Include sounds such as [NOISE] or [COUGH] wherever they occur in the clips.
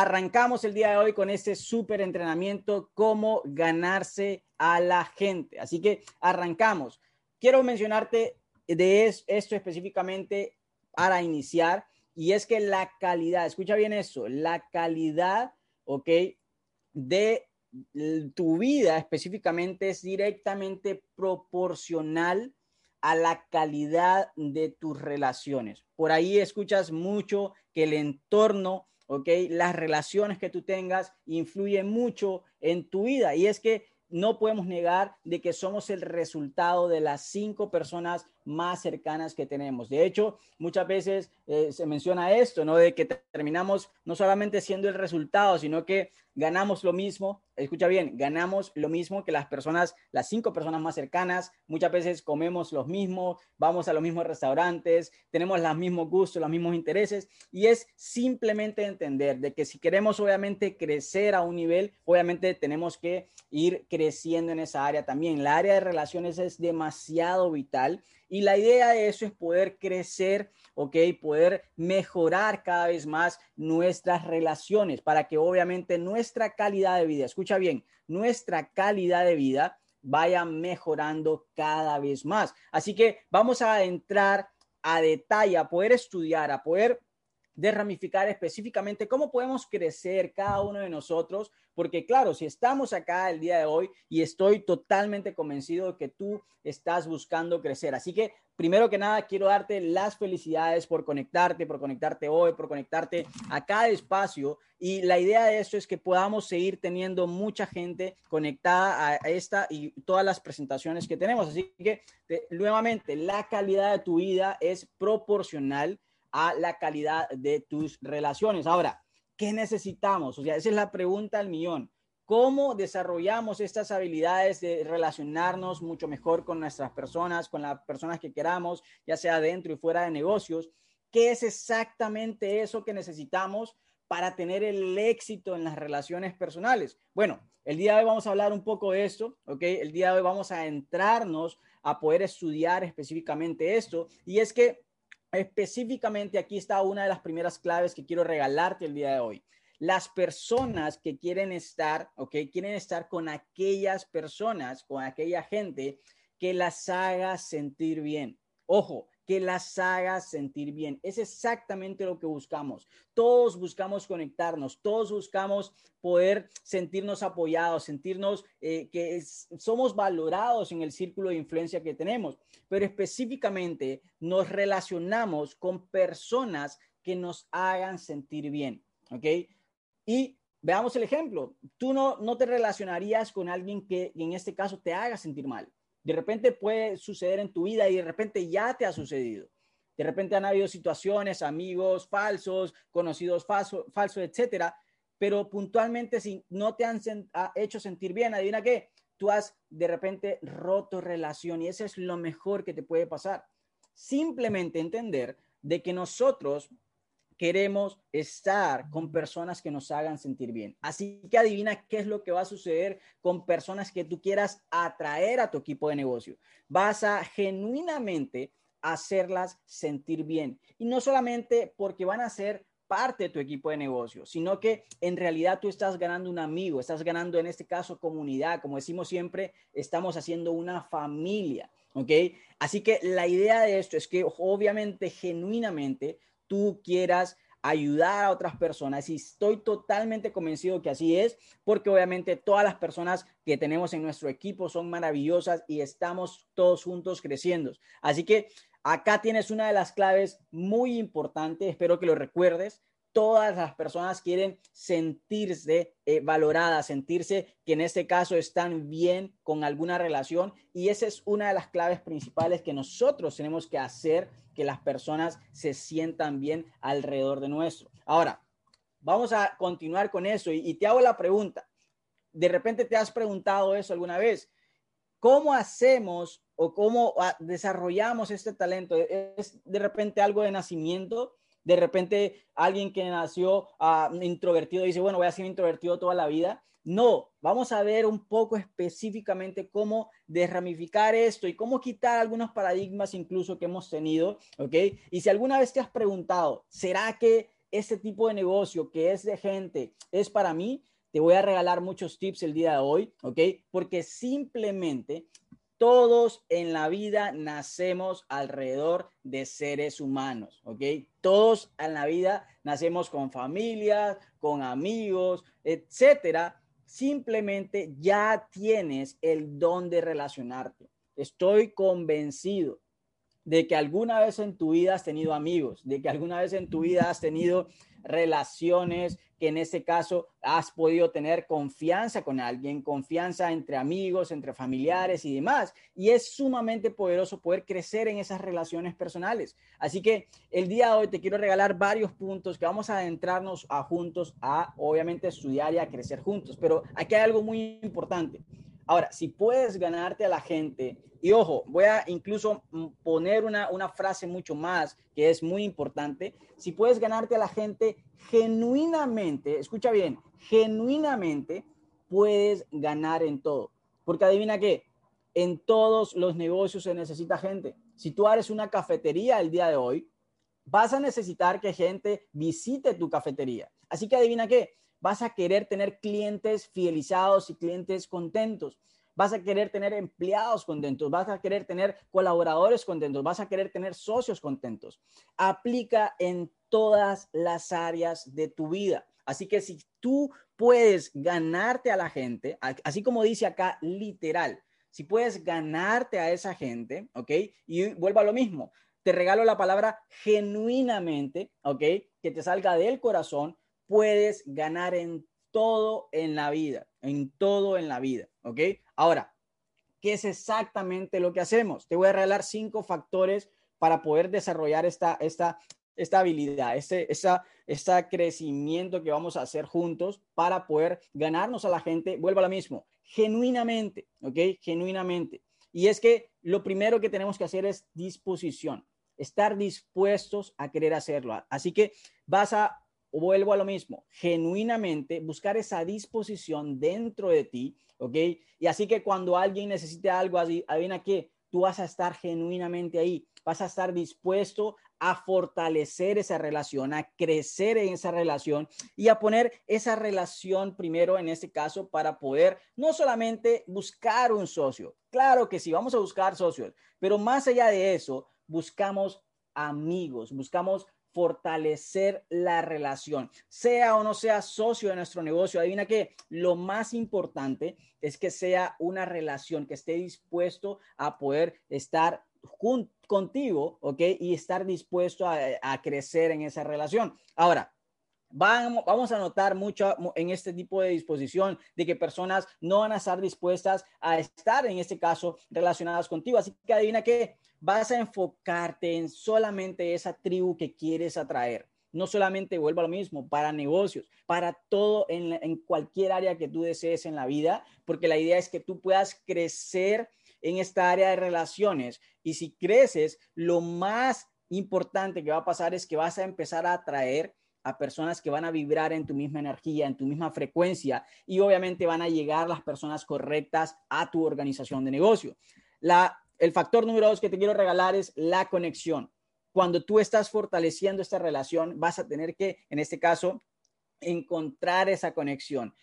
arrancamos el día de hoy con este súper entrenamiento, cómo ganarse a la gente. Así que arrancamos. Quiero mencionarte de esto específicamente para iniciar, y es que la calidad, escucha bien eso, la calidad, ¿ok? De tu vida específicamente es directamente proporcional a la calidad de tus relaciones. Por ahí escuchas mucho que el entorno, ¿ok? Las relaciones que tú tengas influyen mucho en tu vida. Y es que no podemos negar de que somos el resultado de las cinco personas más cercanas que tenemos. De hecho, muchas veces eh, se menciona esto, ¿no? De que terminamos no solamente siendo el resultado, sino que ganamos lo mismo, escucha bien, ganamos lo mismo que las personas, las cinco personas más cercanas, muchas veces comemos los mismos, vamos a los mismos restaurantes, tenemos los mismos gustos, los mismos intereses, y es simplemente entender de que si queremos obviamente crecer a un nivel, obviamente tenemos que ir creciendo en esa área también. La área de relaciones es demasiado vital y la idea de eso es poder crecer, ¿ok? Poder mejorar cada vez más nuestras relaciones para que obviamente nuestra calidad de vida, escucha bien, nuestra calidad de vida vaya mejorando cada vez más. Así que vamos a entrar a detalle, a poder estudiar, a poder de ramificar específicamente cómo podemos crecer cada uno de nosotros, porque claro, si estamos acá el día de hoy y estoy totalmente convencido de que tú estás buscando crecer. Así que primero que nada quiero darte las felicidades por conectarte, por conectarte hoy, por conectarte a cada espacio y la idea de esto es que podamos seguir teniendo mucha gente conectada a esta y todas las presentaciones que tenemos. Así que nuevamente, la calidad de tu vida es proporcional a la calidad de tus relaciones. Ahora, ¿qué necesitamos? O sea, esa es la pregunta al millón. ¿Cómo desarrollamos estas habilidades de relacionarnos mucho mejor con nuestras personas, con las personas que queramos, ya sea dentro y fuera de negocios? ¿Qué es exactamente eso que necesitamos para tener el éxito en las relaciones personales? Bueno, el día de hoy vamos a hablar un poco de esto, ¿ok? El día de hoy vamos a entrarnos a poder estudiar específicamente esto. Y es que Específicamente aquí está una de las primeras claves que quiero regalarte el día de hoy. Las personas que quieren estar, ok, quieren estar con aquellas personas, con aquella gente que las haga sentir bien. Ojo, que las haga sentir bien. Es exactamente lo que buscamos. Todos buscamos conectarnos, todos buscamos poder sentirnos apoyados, sentirnos eh, que somos valorados en el círculo de influencia que tenemos, pero específicamente nos relacionamos con personas que nos hagan sentir bien, ¿ok? Y veamos el ejemplo. Tú no, no te relacionarías con alguien que en este caso te haga sentir mal. De repente puede suceder en tu vida y de repente ya te ha sucedido. De repente han habido situaciones, amigos falsos, conocidos falsos, falso, etcétera. Pero puntualmente, si no te han hecho sentir bien, adivina qué, tú has de repente roto relación y eso es lo mejor que te puede pasar. Simplemente entender de que nosotros queremos estar con personas que nos hagan sentir bien. Así que adivina qué es lo que va a suceder con personas que tú quieras atraer a tu equipo de negocio. Vas a genuinamente hacerlas sentir bien. Y no solamente porque van a ser parte de tu equipo de negocio, sino que en realidad tú estás ganando un amigo, estás ganando en este caso comunidad, como decimos siempre, estamos haciendo una familia, ¿ok? Así que la idea de esto es que obviamente, genuinamente, tú quieras ayudar a otras personas y estoy totalmente convencido que así es, porque obviamente todas las personas que tenemos en nuestro equipo son maravillosas y estamos todos juntos creciendo. Así que acá tienes una de las claves muy importantes, espero que lo recuerdes, todas las personas quieren sentirse eh, valoradas, sentirse que en este caso están bien con alguna relación y esa es una de las claves principales que nosotros tenemos que hacer que las personas se sientan bien alrededor de nuestro. Ahora, vamos a continuar con eso y, te hago la pregunta. De repente te has preguntado eso alguna vez. ¿Cómo hacemos o cómo ah, desarrollamos este talento? ¿Es de repente algo de nacimiento? De repente alguien que nació uh, introvertido dice, bueno, voy a ser introvertido toda la vida. No, vamos a ver un poco específicamente cómo desramificar esto y cómo quitar algunos paradigmas incluso que hemos tenido, ¿ok? Y si alguna vez te has preguntado, ¿será que este tipo de negocio que es de gente es para mí, te voy a regalar muchos tips el día de hoy, ¿ok? Porque simplemente todos en la vida nacemos alrededor de seres humanos, ¿ok? Todos en la vida nacemos con familias, con amigos, etcétera. Simplemente ya tienes el don de relacionarte. Estoy convencido de que alguna vez en tu vida has tenido amigos, de que alguna vez en tu vida has tenido relaciones que en este caso has podido tener confianza con alguien, confianza entre amigos, entre familiares y demás. Y es sumamente poderoso poder crecer en esas relaciones personales. Así que el día de hoy te quiero regalar varios puntos que vamos a adentrarnos a juntos a, obviamente, estudiar y a crecer juntos. Pero aquí hay algo muy importante. Ahora, si puedes ganarte a la gente, y ojo, voy a incluso mm, poner una, una frase mucho más que es muy importante, si puedes ganarte a la gente genuinamente, escucha bien, genuinamente puedes ganar en todo. Porque adivina qué, en todos los negocios se necesita gente. Si tú eres una cafetería el día de hoy, vas a necesitar que gente visite tu cafetería. Así que adivina qué, vas a querer tener clientes fidelizados y clientes contentos. Vas a querer tener empleados contentos, vas a querer tener colaboradores contentos, vas a querer tener socios contentos. Aplica en todas las áreas de tu vida. Así que si tú puedes ganarte a la gente, así como dice acá literal, si puedes ganarte a esa gente, ¿ok? Y vuelvo a lo mismo, te regalo la palabra genuinamente, ¿ok? Que te salga del corazón, puedes ganar en todo en la vida, en todo en la vida, ¿ok? Ahora, ¿qué es exactamente lo que hacemos? Te voy a regalar cinco factores para poder desarrollar esta, esta, esta habilidad, este esta crecimiento que vamos a hacer juntos para poder ganarnos a la gente, vuelvo a lo mismo, genuinamente, ¿ok? Genuinamente. Y es que lo primero que tenemos que hacer es disposición, estar dispuestos a querer hacerlo. Así que vas a vuelvo a lo mismo, genuinamente buscar esa disposición dentro de ti, ¿ok? Y así que cuando alguien necesite algo, adivina qué, tú vas a estar genuinamente ahí, vas a estar dispuesto a fortalecer esa relación, a crecer en esa relación y a poner esa relación primero en este caso para poder no solamente buscar un socio, claro que sí, vamos a buscar socios, pero más allá de eso, buscamos amigos, buscamos fortalecer la relación, sea o no sea socio de nuestro negocio. Adivina que lo más importante es que sea una relación que esté dispuesto a poder estar contigo, ¿ok? Y estar dispuesto a, crecer en esa relación. Ahora, Vamos, a notar mucho en este tipo de disposición de que personas no van a estar dispuestas a estar, en este caso, relacionadas contigo. Así que adivina que vas a enfocarte en solamente esa tribu que quieres atraer. No solamente vuelvo a lo mismo, para negocios, para todo en, en cualquier área que tú desees en la vida, porque la idea es que tú puedas crecer en esta área de relaciones. Y si creces, lo más importante que va a pasar es que vas a empezar a atraer a personas que van a vibrar en tu misma energía, en tu misma frecuencia y obviamente van a llegar las personas correctas a tu organización de negocio. La, el factor número dos que te quiero regalar es la conexión. Cuando tú estás fortaleciendo esta relación, vas a tener que, en este caso, encontrar esa conexión.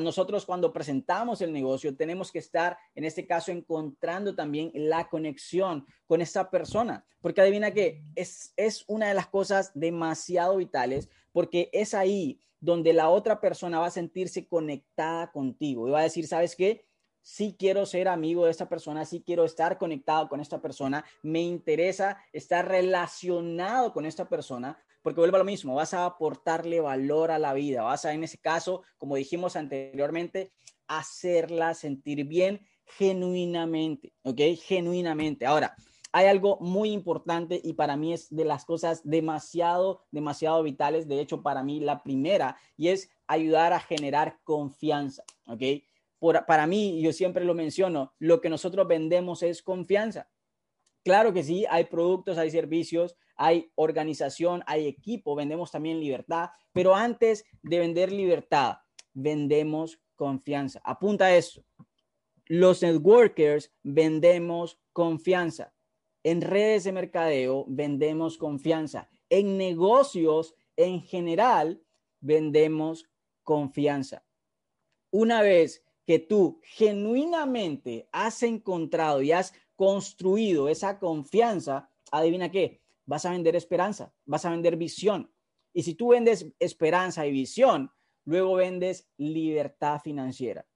Nosotros cuando presentamos el negocio tenemos que estar, en este caso, encontrando también la conexión con esa persona, porque adivina que es, es una de las cosas demasiado vitales, porque es ahí donde la otra persona va a sentirse conectada contigo y va a decir, ¿sabes qué? Sí quiero ser amigo de esta persona, sí quiero estar conectado con esta persona, me interesa estar relacionado con esta persona porque vuelve a lo mismo, vas a aportarle valor a la vida, vas a, en ese caso, como dijimos anteriormente, hacerla sentir bien genuinamente, ¿ok? Genuinamente. Ahora, hay algo muy importante y para mí es de las cosas demasiado, demasiado vitales, de hecho, para mí la primera, y es ayudar a generar confianza, ¿ok? Para mí, yo siempre lo menciono, lo que nosotros vendemos es confianza. Claro que sí, hay productos, hay servicios, hay organización, hay equipo, vendemos también libertad, pero antes de vender libertad, vendemos confianza. Apunta eso. Los networkers vendemos confianza. En redes de mercadeo vendemos confianza. En negocios en general vendemos confianza. Una vez que tú genuinamente has encontrado y has construido esa confianza, adivina qué, vas a vender esperanza, vas a vender visión. Y si tú vendes esperanza y visión, luego vendes libertad financiera.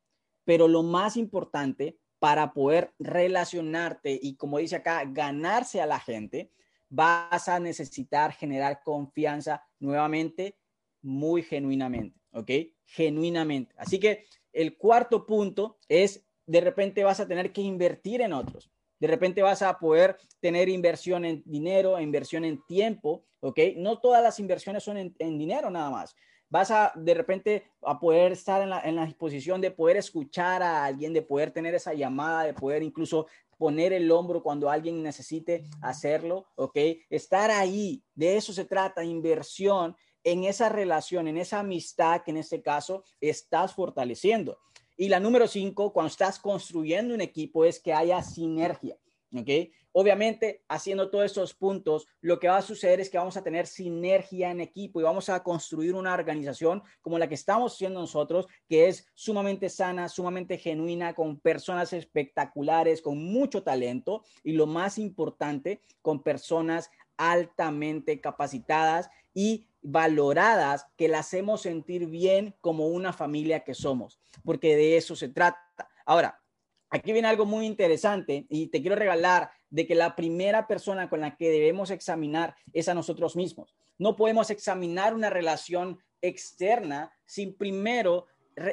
Pero lo más importante para poder relacionarte y, como dice acá, ganarse a la gente, vas a necesitar generar confianza nuevamente, muy genuinamente, ¿ok? Genuinamente. Así que el cuarto punto es, de repente vas a tener que invertir en otros. De repente vas a poder tener inversión en dinero, inversión en tiempo, ¿ok? No todas las inversiones son en, dinero nada más. Vas a de repente a poder estar en la, en la disposición de poder escuchar a alguien, de poder tener esa llamada, de poder incluso poner el hombro cuando alguien necesite hacerlo, ¿ok? Estar ahí, de eso se trata, inversión en esa relación, en esa amistad que en este caso estás fortaleciendo. Y la número cinco, cuando estás construyendo un equipo, es que haya sinergia. ¿Ok? Obviamente, haciendo todos estos puntos, lo que va a suceder es que vamos a tener sinergia en equipo y vamos a construir una organización como la que estamos haciendo nosotros, que es sumamente sana, sumamente genuina, con personas espectaculares, con mucho talento y lo más importante, con personas altamente capacitadas y valoradas que las hacemos sentir bien como una familia que somos, porque de eso se trata. Ahora, aquí viene algo muy interesante y te quiero regalar de que la primera persona con la que debemos examinar es a nosotros mismos. No podemos examinar una relación externa sin primero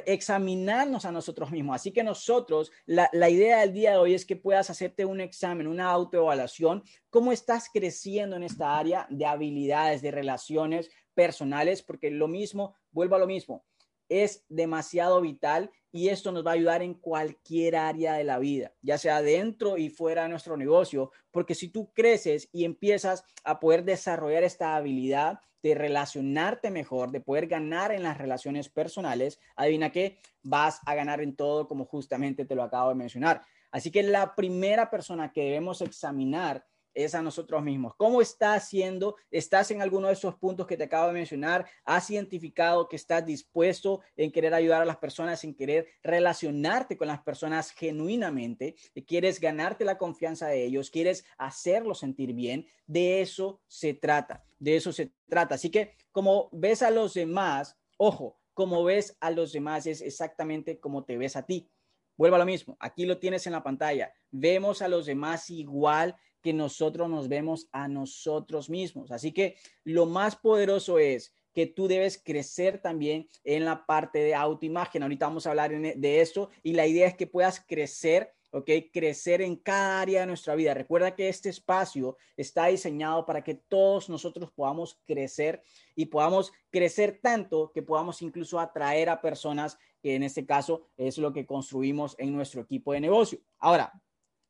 examinarnos a nosotros mismos. Así que nosotros, la, la, idea del día de hoy es que puedas hacerte un examen, una autoevaluación, cómo estás creciendo en esta área de habilidades, de relaciones personales, porque lo mismo, vuelvo a lo mismo, es demasiado vital y esto nos va a ayudar en cualquier área de la vida, ya sea dentro y fuera de nuestro negocio, porque si tú creces y empiezas a poder desarrollar esta habilidad de relacionarte mejor, de poder ganar en las relaciones personales, adivina qué, vas a ganar en todo como justamente te lo acabo de mencionar. Así que la primera persona que debemos examinar es a nosotros mismos. ¿Cómo estás haciendo? ¿Estás en alguno de esos puntos que te acabo de mencionar? ¿Has identificado que estás dispuesto en querer ayudar a las personas, en querer relacionarte con las personas genuinamente? ¿Quieres ganarte la confianza de ellos? ¿Quieres hacerlos sentir bien? De eso se trata, de eso se trata. Así que como ves a los demás, ojo, como ves a los demás es exactamente como te ves a ti. Vuelvo a lo mismo, aquí lo tienes en la pantalla. Vemos a los demás igual que nosotros nos vemos a nosotros mismos. Así que lo más poderoso es que tú debes crecer también en la parte de autoimagen. Ahorita vamos a hablar e, de esto y la idea es que puedas crecer, ¿ok? Crecer en cada área de nuestra vida. Recuerda que este espacio está diseñado para que todos nosotros podamos crecer y podamos crecer tanto que podamos incluso atraer a personas que en este caso es lo que construimos en nuestro equipo de negocio. Ahora,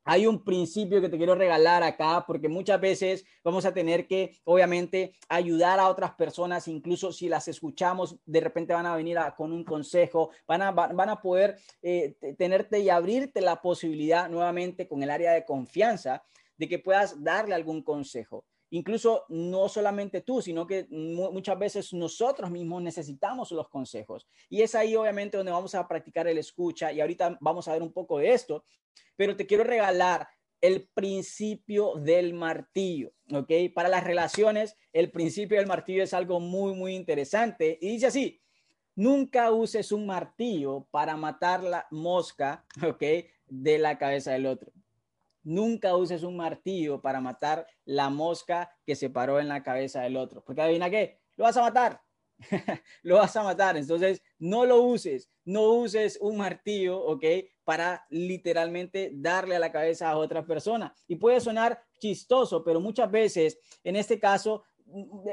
hay un principio que te quiero regalar acá, porque muchas veces vamos a tener que, obviamente, ayudar a otras personas, incluso si las escuchamos, de repente van a venir con un consejo, van a, van a poder eh, tenerte y abrirte la posibilidad nuevamente con el área de confianza de que puedas darle algún consejo incluso no solamente tú, sino que muchas veces nosotros mismos necesitamos los consejos. Y es ahí obviamente donde vamos a practicar el escucha y ahorita vamos a ver un poco de esto, pero te quiero regalar el principio del martillo, ¿ok? Para las relaciones, el principio del martillo es algo muy, muy interesante y dice así, nunca uses un martillo para matar la mosca, ¿ok? De la cabeza del otro. Nunca uses un martillo para matar la mosca que se paró en la cabeza del otro. Porque adivina qué, lo vas a matar. [LAUGHS] lo vas a matar. Entonces, no lo uses. No uses un martillo, ¿ok? Para literalmente darle a la cabeza a otra persona. Y puede sonar chistoso, pero muchas veces, en este caso,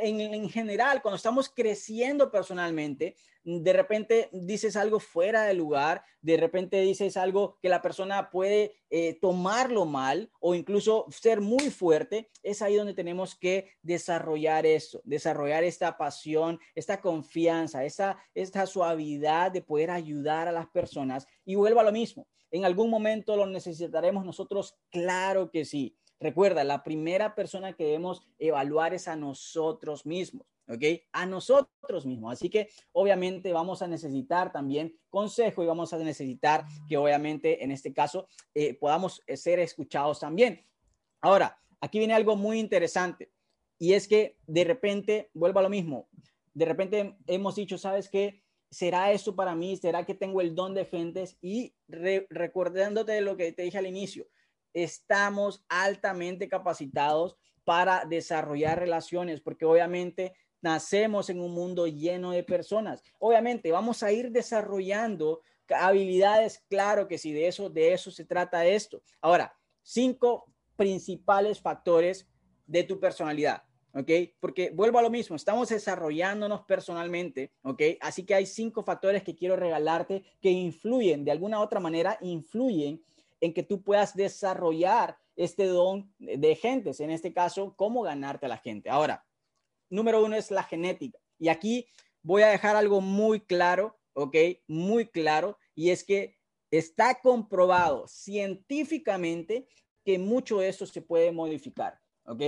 en, general, cuando estamos creciendo personalmente, de repente dices algo fuera de lugar, de repente dices algo que la persona puede eh, tomarlo mal o incluso ser muy fuerte, es ahí donde tenemos que desarrollar eso, desarrollar esta pasión, esta confianza, esta, esta suavidad de poder ayudar a las personas. Y vuelvo a lo mismo, en algún momento lo necesitaremos nosotros, claro que sí Recuerda, la primera persona que debemos evaluar es a nosotros mismos. ¿ok? A nosotros mismos. Así que obviamente vamos a necesitar también consejo y vamos a necesitar que obviamente en este caso eh, podamos ser escuchados también. Ahora, aquí viene algo muy interesante y es que de repente, vuelvo a lo mismo, de repente hemos dicho, ¿sabes qué? ¿Será eso para mí? ¿Será que tengo el don de gentes? Y recordándote lo que te dije al inicio, estamos altamente capacitados para desarrollar relaciones, porque obviamente nacemos en un mundo lleno de personas. Obviamente vamos a ir desarrollando habilidades, claro que sí, de eso, de eso se trata esto. Ahora, cinco principales factores de tu personalidad. ¿ok? Porque vuelvo a lo mismo, estamos desarrollándonos personalmente, ¿ok? Así que hay cinco factores que quiero regalarte que influyen, de alguna otra manera, influyen en que tú puedas desarrollar este don de gentes, en este caso, cómo ganarte a la gente. Ahora, número uno es la genética. Y aquí voy a dejar algo muy claro, ¿ok? Muy claro, y es que está comprobado científicamente que mucho de esto se puede modificar, ¿ok?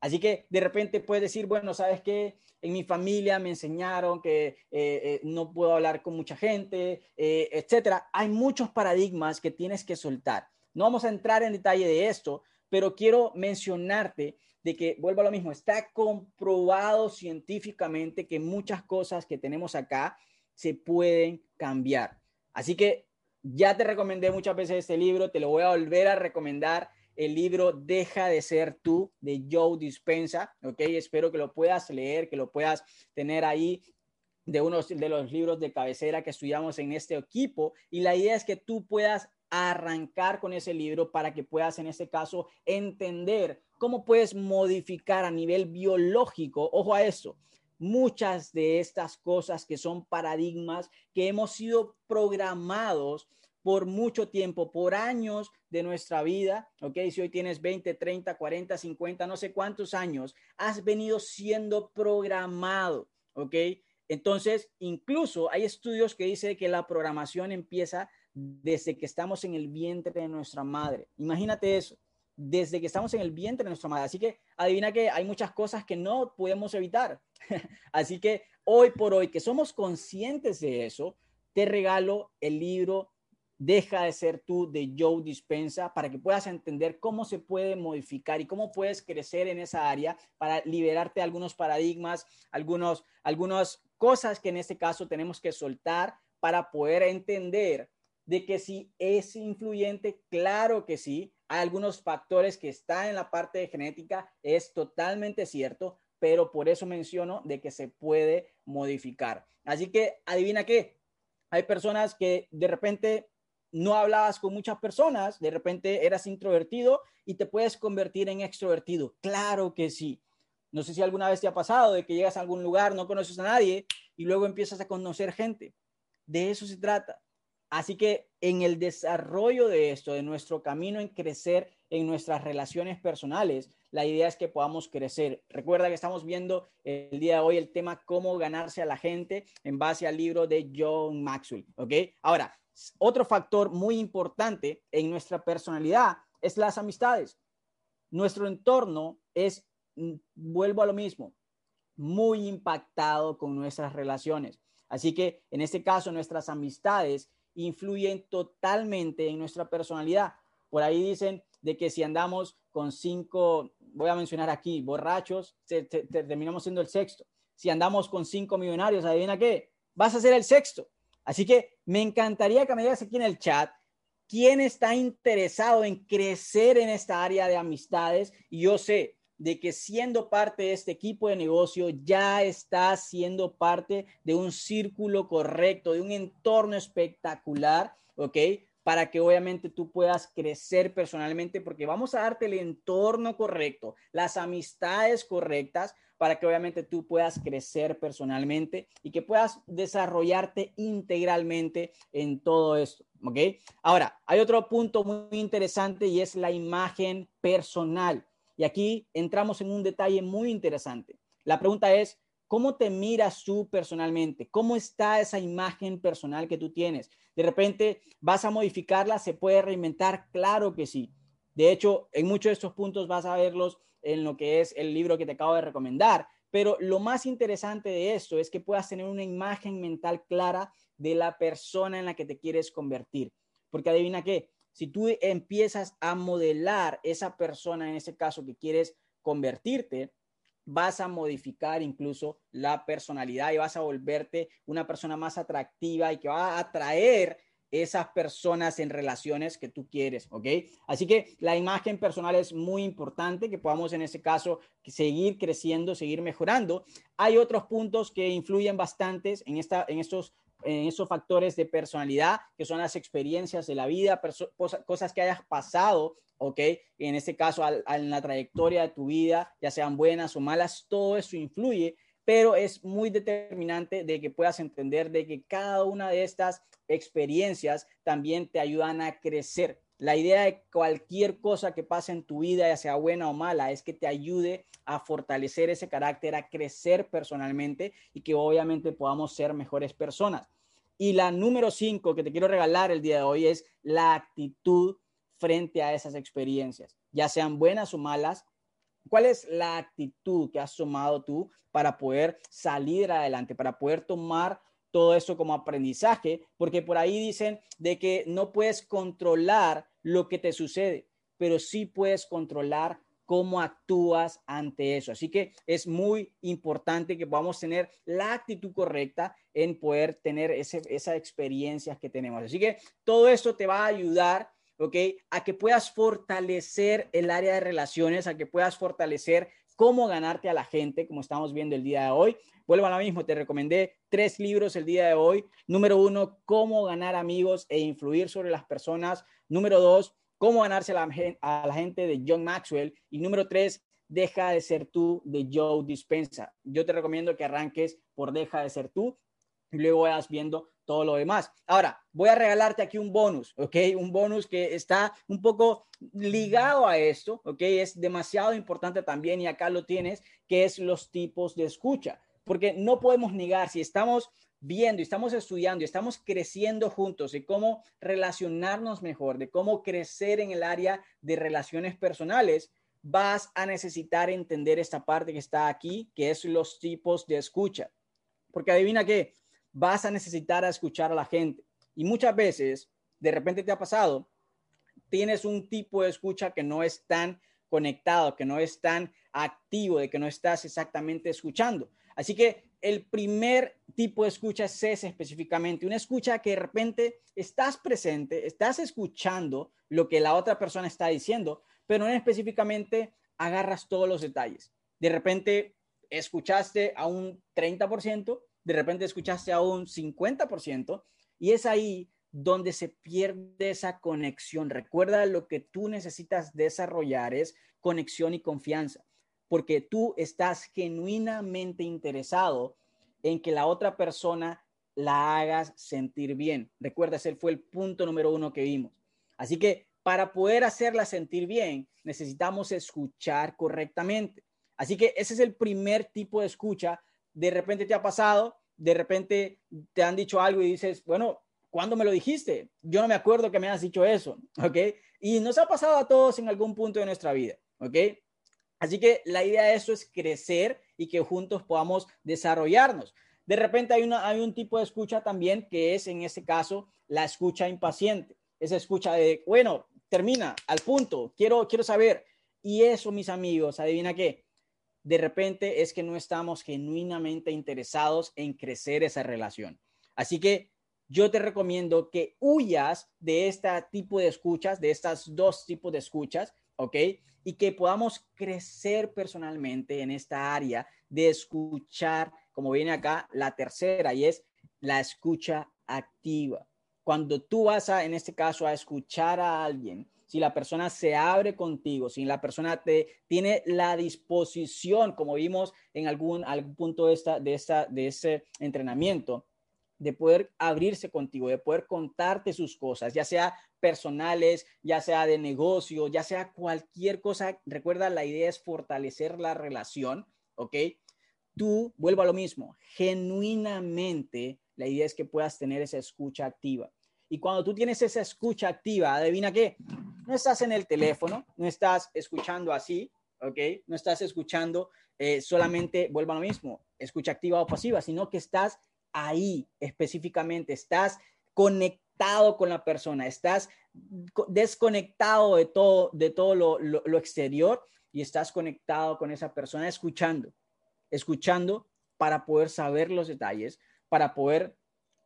Así que de repente puedes decir, bueno, sabes que en mi familia me enseñaron que eh, eh, no puedo hablar con mucha gente, eh, etcétera. Hay muchos paradigmas que tienes que soltar. No vamos a entrar en detalle de esto, pero quiero mencionarte de que, vuelvo a lo mismo, está comprobado científicamente que muchas cosas que tenemos acá se pueden cambiar. Así que ya te recomendé muchas veces este libro, te lo voy a volver a recomendar el libro Deja de ser tú de Joe Dispensa, ¿ok? Espero que lo puedas leer, que lo puedas tener ahí de unos de los libros de cabecera que estudiamos en este equipo y la idea es que tú puedas arrancar con ese libro para que puedas en este caso entender cómo puedes modificar a nivel biológico, ojo a eso, muchas de estas cosas que son paradigmas que hemos sido programados por mucho tiempo, por años de nuestra vida, ¿ok? Si hoy tienes 20, 30, 40, 50, no sé cuántos años, has venido siendo programado, ¿ok? Entonces, incluso hay estudios que dicen que la programación empieza desde que estamos en el vientre de nuestra madre. Imagínate eso, desde que estamos en el vientre de nuestra madre. Así que adivina que hay muchas cosas que no podemos evitar. [LAUGHS] Así que hoy por hoy, que somos conscientes de eso, te regalo el libro Deja de ser tú de Joe Dispensa para que puedas entender cómo se puede modificar y cómo puedes crecer en esa área para liberarte de algunos paradigmas, algunos, algunas cosas que en este caso tenemos que soltar para poder entender de que si es influyente, claro que sí. Hay algunos factores que están en la parte de genética, es totalmente cierto, pero por eso menciono de que se puede modificar. Así que adivina qué, hay personas que de repente no hablabas con muchas personas, de repente eras introvertido y te puedes convertir en extrovertido. Claro que sí. No sé si alguna vez te ha pasado de que llegas a algún lugar, no conoces a nadie y luego empiezas a conocer gente. De eso se trata. Así que en el desarrollo de esto, de nuestro camino en crecer en nuestras relaciones personales, la idea es que podamos crecer. Recuerda que estamos viendo el día de hoy el tema cómo ganarse a la gente en base al libro de John Maxwell. ¿Ok? Ahora, otro factor muy importante en nuestra personalidad es las amistades. Nuestro entorno es, mm, vuelvo a lo mismo, muy impactado con nuestras relaciones. Así que en este caso, nuestras amistades influyen totalmente en nuestra personalidad. Por ahí dicen de que si andamos con cinco, voy a mencionar aquí, borrachos, terminamos siendo el sexto. Si andamos con cinco millonarios, adivina qué, vas a ser el sexto. Así que me encantaría que me digas aquí en el chat quién está interesado en crecer en esta área de amistades. Y yo sé de que siendo parte de este equipo de negocio ya estás siendo parte de un círculo correcto, de un entorno espectacular, ¿ok? Para que obviamente tú puedas crecer personalmente, porque vamos a darte el entorno correcto, las amistades correctas para que obviamente tú puedas crecer personalmente y que puedas desarrollarte integralmente en todo esto. ¿Ok? Ahora, hay otro punto muy interesante y es la imagen personal. Y aquí entramos en un detalle muy interesante. La pregunta es, ¿cómo te miras tú personalmente? ¿Cómo está esa imagen personal que tú tienes? De repente, ¿vas a modificarla? ¿Se puede reinventar? Claro que sí. De hecho, en muchos de estos puntos vas a verlos en lo que es el libro que te acabo de recomendar. Pero lo más interesante de esto es que puedas tener una imagen mental clara de la persona en la que te quieres convertir. Porque adivina qué, si tú empiezas a modelar esa persona, en ese caso que quieres convertirte, vas a modificar incluso la personalidad y vas a volverte una persona más atractiva y que va a atraer esas personas en relaciones que tú quieres, ¿ok? Así que la imagen personal es muy importante, que podamos en ese caso seguir creciendo, seguir mejorando. Hay otros puntos que influyen bastantes en, esta, en estos en esos factores de personalidad, que son las experiencias de la vida, cosas que hayas pasado, ¿ok? En este caso, en la trayectoria de tu vida, ya sean buenas o malas, todo eso influye, pero es muy determinante de que puedas entender de que cada una de estas experiencias también te ayudan a crecer. La idea de cualquier cosa que pase en tu vida, ya sea buena o mala, es que te ayude a fortalecer ese carácter, a crecer personalmente y que obviamente podamos ser mejores personas. Y la número cinco que te quiero regalar el día de hoy es la actitud frente a esas experiencias, ya sean buenas o malas. ¿Cuál es la actitud que has tomado tú para poder salir adelante, para poder tomar todo eso como aprendizaje? Porque por ahí dicen de que no puedes controlar lo que te sucede, pero sí puedes controlar cómo actúas ante eso. Así que es muy importante que podamos tener la actitud correcta en poder tener ese, esas experiencias que tenemos. Así que todo esto te va a ayudar, ¿ok? A que puedas fortalecer el área de relaciones, a que puedas fortalecer cómo ganarte a la gente, como estamos viendo el día de hoy. Vuelvo a lo mismo, te recomendé tres libros el día de hoy. Número uno, cómo ganar amigos e influir sobre las personas. Número dos, cómo ganarse a la, gente de John Maxwell. Y número tres, deja de ser tú de Joe Dispensa. Yo te recomiendo que arranques por deja de ser tú y luego vayas viendo todo lo demás. Ahora, voy a regalarte aquí un bonus, ¿ok? Un bonus que está un poco ligado a esto, ¿ok? Es demasiado importante también y acá lo tienes, que es los tipos de escucha, porque no podemos negar si estamos viendo y estamos estudiando y estamos creciendo juntos de cómo relacionarnos mejor, de cómo crecer en el área de relaciones personales, vas a necesitar entender esta parte que está aquí, que es los tipos de escucha. Porque adivina qué, vas a necesitar escuchar a la gente. Y muchas veces, de repente te ha pasado, tienes un tipo de escucha que no es tan conectado, que no es tan activo, de que no estás exactamente escuchando. Así que el primer tipo de escucha es ese específicamente, una escucha que de repente estás presente, estás escuchando lo que la otra persona está diciendo, pero no específicamente agarras todos los detalles. De repente escuchaste a un 30%, de repente escuchaste a un 50% y es ahí donde se pierde esa conexión. Recuerda lo que tú necesitas desarrollar es conexión y confianza porque tú estás genuinamente interesado en que la otra persona la hagas sentir bien. Recuerda, ese fue el punto número uno que vimos. Así que para poder hacerla sentir bien, necesitamos escuchar correctamente. Así que ese es el primer tipo de escucha. De repente te ha pasado, de repente te han dicho algo y dices, bueno, ¿cuándo me lo dijiste? Yo no me acuerdo que me has dicho eso, [LAUGHS] ¿ok? Y nos ha pasado a todos en algún punto de nuestra vida, ¿ok? Así que la idea de eso es crecer y que juntos podamos desarrollarnos. De repente hay, una, hay un tipo de escucha también que es en este caso la escucha impaciente. Esa escucha de, bueno, termina, al punto, quiero, quiero saber. Y eso, mis amigos, adivina qué, de repente es que no estamos genuinamente interesados en crecer esa relación. Así que yo te recomiendo que huyas de este tipo de escuchas, de estas dos tipos de escuchas, ¿ok? y que podamos crecer personalmente en esta área de escuchar, como viene acá, la tercera, y es la escucha activa. Cuando tú vas a, en este caso, a escuchar a alguien, si la persona se abre contigo, si la persona te tiene la disposición, como vimos en algún, algún punto de, esta, de, esta, de ese entrenamiento, de poder abrirse contigo, de poder contarte sus cosas, ya sea personales, ya sea de negocio, ya sea cualquier cosa. Recuerda, la idea es fortalecer la relación, ¿ok? Tú, vuelvo a lo mismo, genuinamente, la idea es que puedas tener esa escucha activa. Y cuando tú tienes esa escucha activa, adivina qué, no estás en el teléfono, no estás escuchando así, ¿ok? No estás escuchando eh, solamente, vuelva a lo mismo, escucha activa o pasiva, sino que estás ahí específicamente, estás conectado con la persona, estás desconectado de todo, de todo lo, lo exterior y estás conectado con esa persona escuchando, escuchando para poder saber los detalles, para poder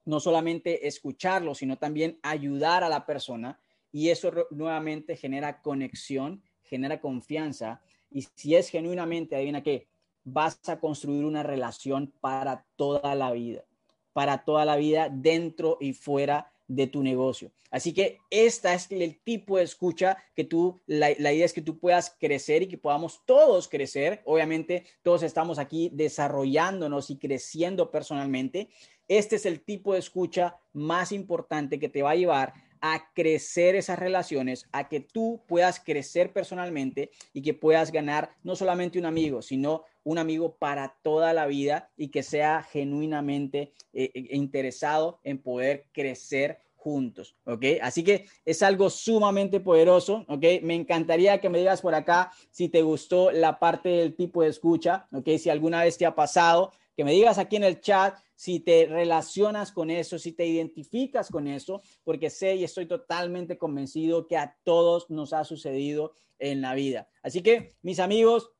no solamente escucharlo, sino también ayudar a la persona. Y eso nuevamente genera conexión, genera confianza. Y si es genuinamente, adivina qué, vas a construir una relación para toda la vida, para toda la vida dentro y fuera de tu negocio. Así que esta es el tipo de escucha que tú, la, idea es que tú puedas crecer y que podamos todos crecer. Obviamente, todos estamos aquí desarrollándonos y creciendo personalmente. Este es el tipo de escucha más importante que te va a llevar a crecer esas relaciones, a que tú puedas crecer personalmente y que puedas ganar no solamente un amigo, sino un amigo para toda la vida y que sea genuinamente eh, eh, interesado en poder crecer juntos, ¿ok? Así que es algo sumamente poderoso, ¿ok? Me encantaría que me digas por acá si te gustó la parte del tipo de escucha, ¿ok? Si alguna vez te ha pasado, que me digas aquí en el chat si te relacionas con eso, si te identificas con eso, porque sé y estoy totalmente convencido que a todos nos ha sucedido en la vida. Así que, mis amigos,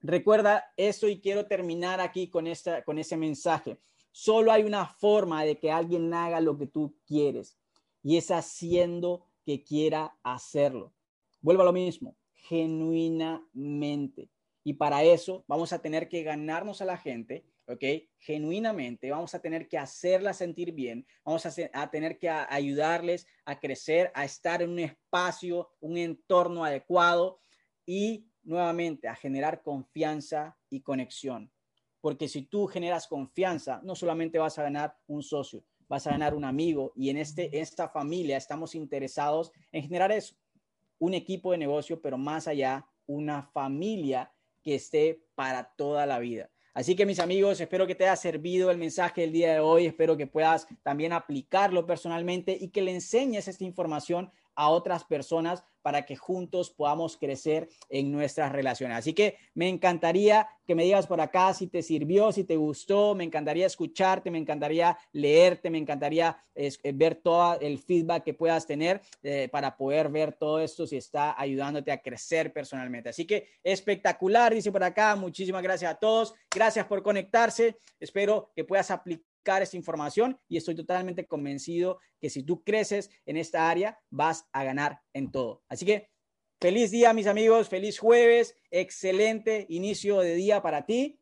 recuerda esto y quiero terminar aquí con, esta, con ese mensaje. Solo hay una forma de que alguien haga lo que tú quieres y es haciendo que quiera hacerlo. Vuelvo a lo mismo, genuinamente. Y para eso vamos a tener que ganarnos a la gente, ¿ok? Genuinamente, vamos a tener que hacerla sentir bien, vamos a, tener que ayudarles a crecer, a estar en un espacio, un entorno adecuado y nuevamente a generar confianza y conexión. Porque si tú generas confianza, no solamente vas a ganar un socio, vas a ganar un amigo y en este, esta familia estamos interesados en generar eso, un equipo de negocio, pero más allá, una familia que esté para toda la vida. Así que mis amigos, espero que te haya servido el mensaje del día de hoy, espero que puedas también aplicarlo personalmente y que le enseñes esta información a otras personas para que juntos podamos crecer en nuestras relaciones. Así que me encantaría que me digas por acá si te sirvió, si te gustó, me encantaría escucharte, me encantaría leerte, me encantaría eh, ver todo el feedback que puedas tener eh, para poder ver todo esto si está ayudándote a crecer personalmente. Así que espectacular, dice por acá. Muchísimas gracias a todos. Gracias por conectarse. Espero que puedas aplicar esta información y estoy totalmente convencido que si tú creces en esta área, vas a ganar en todo. Así que feliz día, mis amigos, feliz jueves, excelente inicio de día para ti.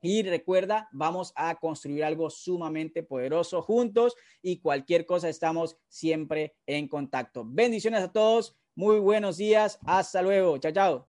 Y recuerda, vamos a construir algo sumamente poderoso juntos y cualquier cosa estamos siempre en contacto. Bendiciones a todos, muy buenos días, hasta luego, chao, chao.